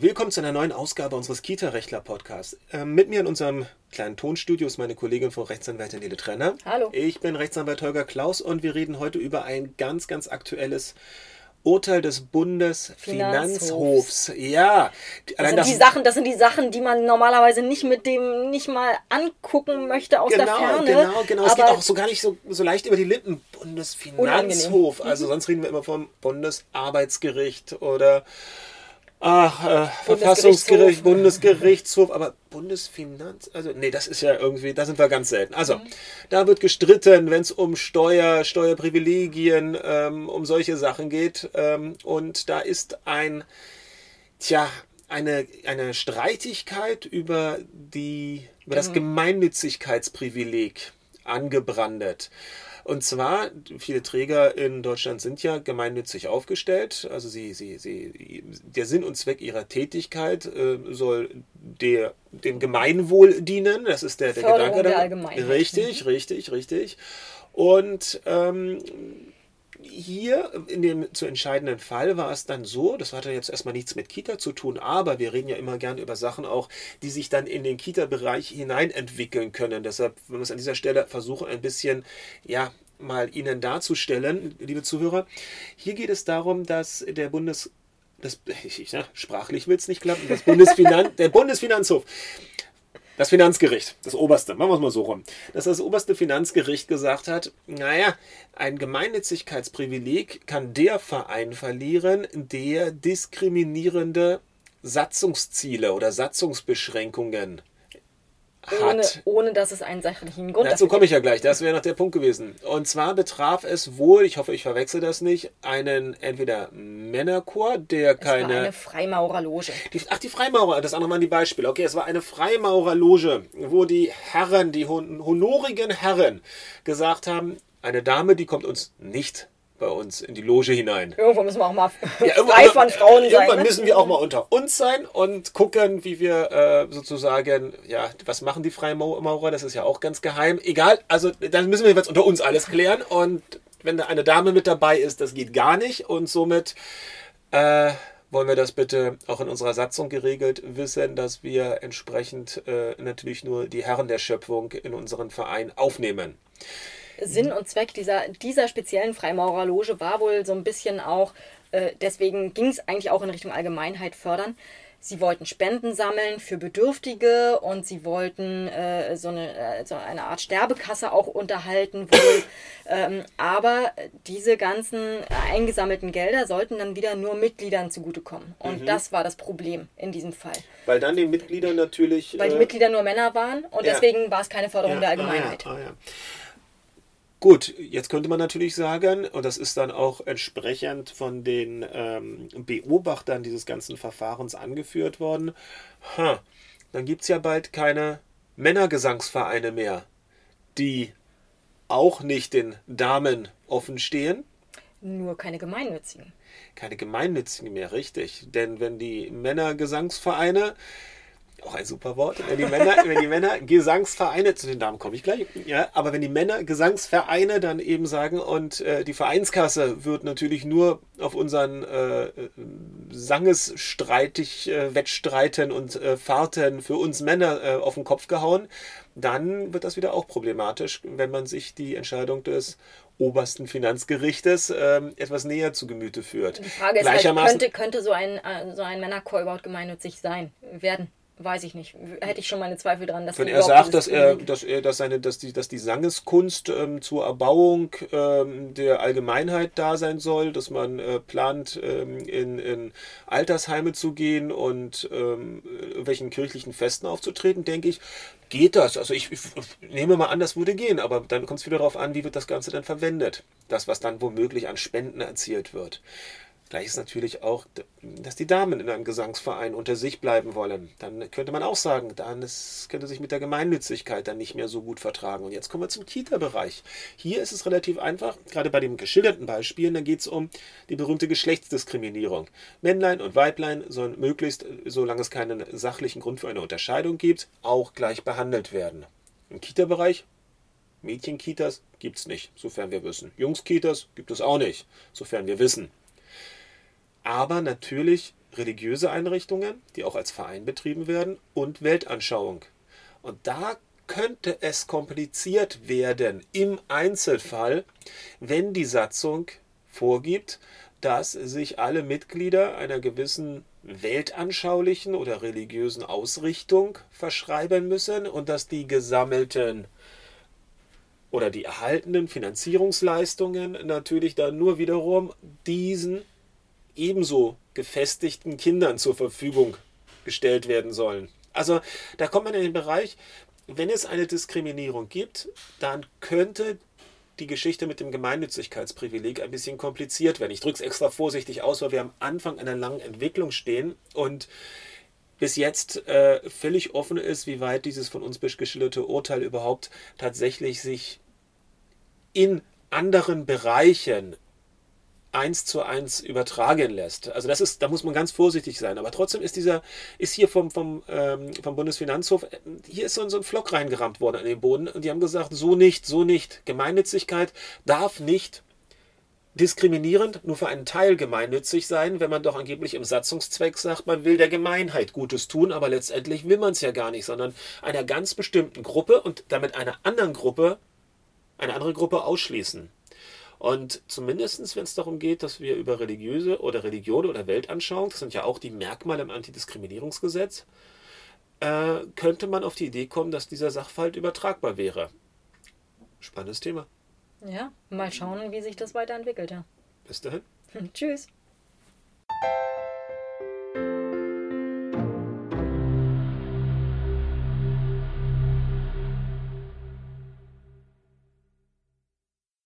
Willkommen zu einer neuen Ausgabe unseres Kita-Rechtler-Podcasts. Ähm, mit mir in unserem kleinen Tonstudio ist meine Kollegin Frau Rechtsanwältin Nele Trenner. Hallo. Ich bin Rechtsanwalt Holger Klaus und wir reden heute über ein ganz, ganz aktuelles Urteil des Bundesfinanzhofs. Ja, das sind, die Sachen, das sind die Sachen, die man normalerweise nicht mit dem nicht mal angucken möchte aus genau, der Ferne. Genau, genau. Es geht auch so gar nicht so, so leicht über die Lippen. Bundesfinanzhof. Also mhm. sonst reden wir immer vom Bundesarbeitsgericht oder Ach, äh, Verfassungsgericht, Bundesgerichtshof, aber Bundesfinanz, also nee, das ist ja irgendwie, da sind wir ganz selten. Also, mhm. da wird gestritten, wenn es um Steuer, Steuerprivilegien, ähm, um solche Sachen geht. Ähm, und da ist ein, tja, eine, eine Streitigkeit über die, über das mhm. Gemeinnützigkeitsprivileg angebrandet. Und zwar, viele Träger in Deutschland sind ja gemeinnützig aufgestellt. Also sie, sie, sie, der Sinn und Zweck ihrer Tätigkeit äh, soll der, dem Gemeinwohl dienen. Das ist der, der Gedanke. Der Allgemeinheit. Richtig, mhm. richtig, richtig. Und ähm, hier in dem zu entscheidenden Fall war es dann so, das hatte jetzt erstmal nichts mit Kita zu tun, aber wir reden ja immer gerne über Sachen auch, die sich dann in den Kita-Bereich hinein entwickeln können. Deshalb, wenn wir es an dieser Stelle versuchen, ein bisschen, ja, mal Ihnen darzustellen, liebe Zuhörer. Hier geht es darum, dass der Bundes das, ich, ja, sprachlich will es nicht klappen, das Bundesfinan der Bundesfinanzhof das Finanzgericht, das oberste, machen wir es mal so rum, dass das oberste Finanzgericht gesagt hat, naja, ein Gemeinnützigkeitsprivileg kann der Verein verlieren, der diskriminierende Satzungsziele oder Satzungsbeschränkungen ohne, ohne dass es einen sachlichen Grund Dazu komme ich ja gleich, das wäre noch der Punkt gewesen. Und zwar betraf es wohl, ich hoffe, ich verwechsel das nicht, einen entweder Männerchor, der es keine. War eine Freimaurerloge. Die, ach, die Freimaurer, das andere mal die Beispiele. Okay, es war eine Freimaurerloge, wo die Herren, die honorigen Herren gesagt haben, eine Dame, die kommt uns nicht bei uns in die Loge hinein. Irgendwo müssen wir auch mal ja, frei von Frauen sein. Irgendwann ne? müssen wir auch mal unter uns sein und gucken, wie wir äh, sozusagen, ja, was machen die Freimaurer? Das ist ja auch ganz geheim. Egal, also dann müssen wir jetzt unter uns alles klären und wenn da eine Dame mit dabei ist, das geht gar nicht und somit äh, wollen wir das bitte auch in unserer Satzung geregelt wissen, dass wir entsprechend äh, natürlich nur die Herren der Schöpfung in unseren Verein aufnehmen. Sinn und Zweck dieser, dieser speziellen Freimaurerloge war wohl so ein bisschen auch, äh, deswegen ging es eigentlich auch in Richtung Allgemeinheit fördern. Sie wollten Spenden sammeln für Bedürftige und sie wollten äh, so, eine, äh, so eine Art Sterbekasse auch unterhalten wohl. ähm, aber diese ganzen eingesammelten Gelder sollten dann wieder nur Mitgliedern zugutekommen. Und mhm. das war das Problem in diesem Fall. Weil dann den Mitgliedern natürlich. Weil die äh, Mitglieder nur Männer waren und ja. deswegen war es keine Förderung ja, der Allgemeinheit. Ah, ja, ah, Gut, jetzt könnte man natürlich sagen, und das ist dann auch entsprechend von den ähm, Beobachtern dieses ganzen Verfahrens angeführt worden, ha, dann gibt es ja bald keine Männergesangsvereine mehr, die auch nicht den Damen offen stehen. Nur keine gemeinnützigen. Keine gemeinnützigen mehr, richtig. Denn wenn die Männergesangsvereine auch ein super Wort. Wenn die Männer, wenn die Männer Gesangsvereine, zu den Damen komme ich gleich, ja, aber wenn die Männer Gesangsvereine dann eben sagen und äh, die Vereinskasse wird natürlich nur auf unseren äh, Sangesstreitig, äh, Wettstreiten und äh, Fahrten für uns Männer äh, auf den Kopf gehauen, dann wird das wieder auch problematisch, wenn man sich die Entscheidung des obersten Finanzgerichtes ähm, etwas näher zu Gemüte führt. Die Frage ist halt, könnte, könnte so ein, äh, so ein Männerchor überhaupt gemeinnützig sein, werden? Weiß ich nicht. Hätte ich schon meine Zweifel dran, dass Wenn er sagt, dass er, dass er, dass seine, dass die, dass die Sangeskunst ähm, zur Erbauung ähm, der Allgemeinheit da sein soll, dass man äh, plant, ähm, in, in Altersheime zu gehen und ähm, welchen kirchlichen Festen aufzutreten, denke ich, geht das. Also ich, ich nehme mal an, das würde gehen, aber dann kommt es wieder darauf an, wie wird das Ganze dann verwendet. Das, was dann womöglich an Spenden erzielt wird. Gleich ist natürlich auch, dass die Damen in einem Gesangsverein unter sich bleiben wollen. Dann könnte man auch sagen, dann könnte sich mit der Gemeinnützigkeit dann nicht mehr so gut vertragen. Und jetzt kommen wir zum Kita-Bereich. Hier ist es relativ einfach, gerade bei den geschilderten Beispielen, da geht es um die berühmte Geschlechtsdiskriminierung. Männlein und Weiblein sollen möglichst, solange es keinen sachlichen Grund für eine Unterscheidung gibt, auch gleich behandelt werden. Im Kita-Bereich Mädchenkitas gibt es nicht, sofern wir wissen. Jungskitas gibt es auch nicht, sofern wir wissen. Aber natürlich religiöse Einrichtungen, die auch als Verein betrieben werden, und Weltanschauung. Und da könnte es kompliziert werden im Einzelfall, wenn die Satzung vorgibt, dass sich alle Mitglieder einer gewissen weltanschaulichen oder religiösen Ausrichtung verschreiben müssen und dass die gesammelten oder die erhaltenen Finanzierungsleistungen natürlich dann nur wiederum diesen ebenso gefestigten Kindern zur Verfügung gestellt werden sollen. Also da kommt man in den Bereich, wenn es eine Diskriminierung gibt, dann könnte die Geschichte mit dem Gemeinnützigkeitsprivileg ein bisschen kompliziert werden. Ich drücke es extra vorsichtig aus, weil wir am Anfang einer langen Entwicklung stehen und bis jetzt äh, völlig offen ist, wie weit dieses von uns geschilderte Urteil überhaupt tatsächlich sich in anderen Bereichen eins zu eins übertragen lässt. Also das ist, da muss man ganz vorsichtig sein. Aber trotzdem ist dieser, ist hier vom, vom, ähm, vom Bundesfinanzhof, hier ist so, ein, so ein Flock reingerammt worden an den Boden und die haben gesagt, so nicht, so nicht. Gemeinnützigkeit darf nicht diskriminierend nur für einen Teil gemeinnützig sein, wenn man doch angeblich im Satzungszweck sagt, man will der Gemeinheit Gutes tun, aber letztendlich will man es ja gar nicht, sondern einer ganz bestimmten Gruppe und damit einer anderen Gruppe, eine andere Gruppe ausschließen. Und zumindest, wenn es darum geht, dass wir über religiöse oder Religion oder Weltanschauung, das sind ja auch die Merkmale im Antidiskriminierungsgesetz, äh, könnte man auf die Idee kommen, dass dieser Sachverhalt übertragbar wäre. Spannendes Thema. Ja, mal schauen, wie sich das weiterentwickelt. Ja. Bis dahin. Tschüss.